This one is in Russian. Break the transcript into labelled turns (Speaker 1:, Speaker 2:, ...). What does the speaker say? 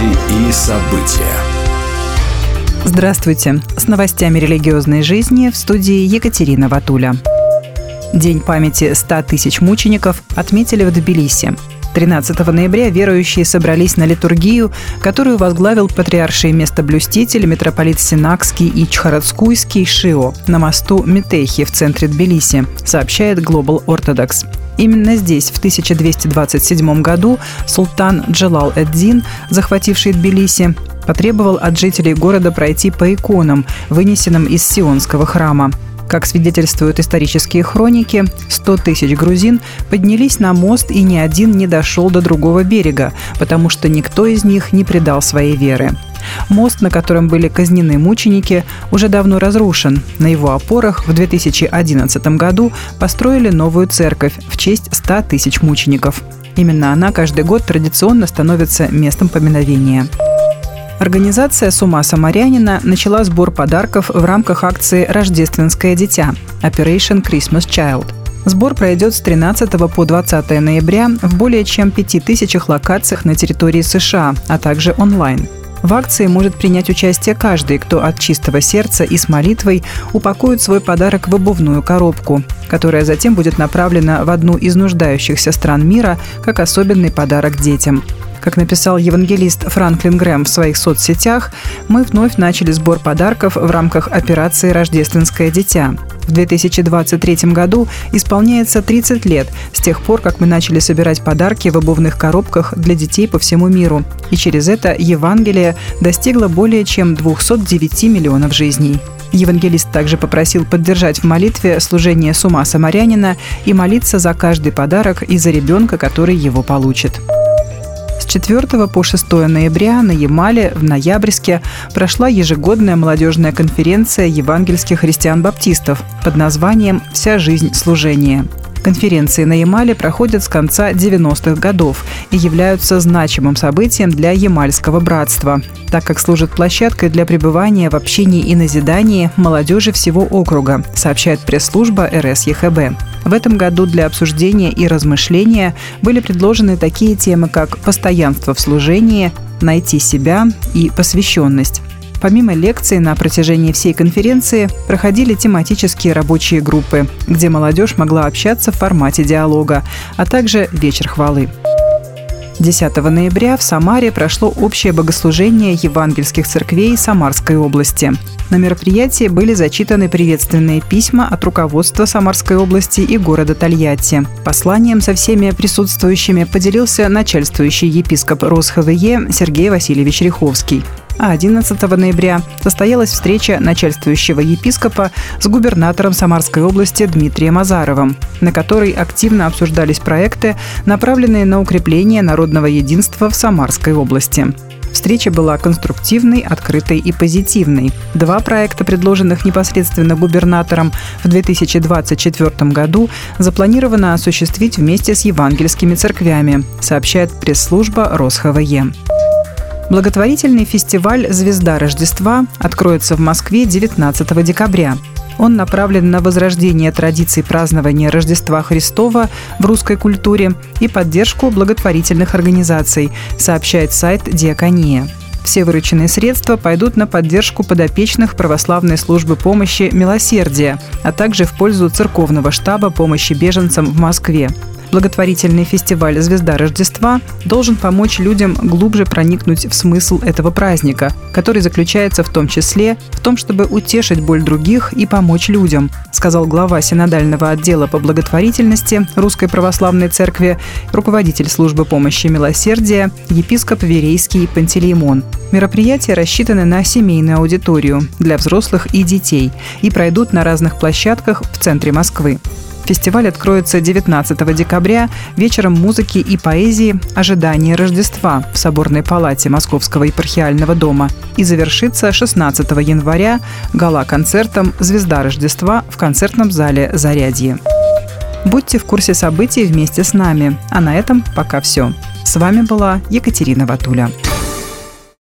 Speaker 1: Новости и события.
Speaker 2: Здравствуйте. С новостями религиозной жизни в студии Екатерина Ватуля. День памяти 100 тысяч мучеников отметили в Тбилиси. 13 ноября верующие собрались на литургию, которую возглавил патриарший местоблюститель митрополит Синакский и Чхарадскуйский Шио на мосту Метехи в центре Тбилиси, сообщает Global Orthodox. Именно здесь в 1227 году султан Джалал Эддин, захвативший Тбилиси, потребовал от жителей города пройти по иконам, вынесенным из Сионского храма. Как свидетельствуют исторические хроники, 100 тысяч грузин поднялись на мост и ни один не дошел до другого берега, потому что никто из них не предал своей веры. Мост, на котором были казнены мученики, уже давно разрушен. На его опорах в 2011 году построили новую церковь в честь 100 тысяч мучеников. Именно она каждый год традиционно становится местом поминовения. Организация «Сума Самарянина» начала сбор подарков в рамках акции «Рождественское дитя» Operation Christmas Child. Сбор пройдет с 13 по 20 ноября в более чем 5000 локациях на территории США, а также онлайн. В акции может принять участие каждый, кто от чистого сердца и с молитвой упакует свой подарок в обувную коробку, которая затем будет направлена в одну из нуждающихся стран мира как особенный подарок детям. Как написал евангелист Франклин Грэм в своих соцсетях, мы вновь начали сбор подарков в рамках операции «Рождественское дитя». В 2023 году исполняется 30 лет с тех пор, как мы начали собирать подарки в обувных коробках для детей по всему миру. И через это Евангелие достигло более чем 209 миллионов жизней. Евангелист также попросил поддержать в молитве служение с ума самарянина и молиться за каждый подарок и за ребенка, который его получит. 4 по 6 ноября на Ямале в Ноябрьске прошла ежегодная молодежная конференция евангельских христиан-баптистов под названием «Вся жизнь служения». Конференции на Ямале проходят с конца 90-х годов и являются значимым событием для Ямальского братства, так как служат площадкой для пребывания в общении и назидании молодежи всего округа, сообщает пресс-служба РС ЕХБ. В этом году для обсуждения и размышления были предложены такие темы, как постоянство в служении, найти себя и посвященность. Помимо лекций на протяжении всей конференции проходили тематические рабочие группы, где молодежь могла общаться в формате диалога, а также вечер хвалы. 10 ноября в Самаре прошло общее богослужение евангельских церквей Самарской области. На мероприятии были зачитаны приветственные письма от руководства Самарской области и города Тольятти. Посланием со всеми присутствующими поделился начальствующий епископ РосХВЕ Сергей Васильевич Риховский а 11 ноября состоялась встреча начальствующего епископа с губернатором Самарской области Дмитрием Азаровым, на которой активно обсуждались проекты, направленные на укрепление народного единства в Самарской области. Встреча была конструктивной, открытой и позитивной. Два проекта, предложенных непосредственно губернатором в 2024 году, запланировано осуществить вместе с евангельскими церквями, сообщает пресс-служба РосХВЕ. Благотворительный фестиваль «Звезда Рождества» откроется в Москве 19 декабря. Он направлен на возрождение традиций празднования Рождества Христова в русской культуре и поддержку благотворительных организаций, сообщает сайт «Диакония». Все вырученные средства пойдут на поддержку подопечных православной службы помощи «Милосердие», а также в пользу церковного штаба помощи беженцам в Москве. Благотворительный фестиваль «Звезда Рождества» должен помочь людям глубже проникнуть в смысл этого праздника, который заключается в том числе в том, чтобы утешить боль других и помочь людям, сказал глава синодального отдела по благотворительности Русской Православной Церкви, руководитель службы помощи милосердия, епископ Верейский Пантелеймон. Мероприятия рассчитаны на семейную аудиторию для взрослых и детей и пройдут на разных площадках в центре Москвы. Фестиваль откроется 19 декабря вечером музыки и поэзии «Ожидание Рождества» в Соборной палате Московского епархиального дома и завершится 16 января гала-концертом «Звезда Рождества» в концертном зале «Зарядье». Будьте в курсе событий вместе с нами. А на этом пока все. С вами была Екатерина Ватуля.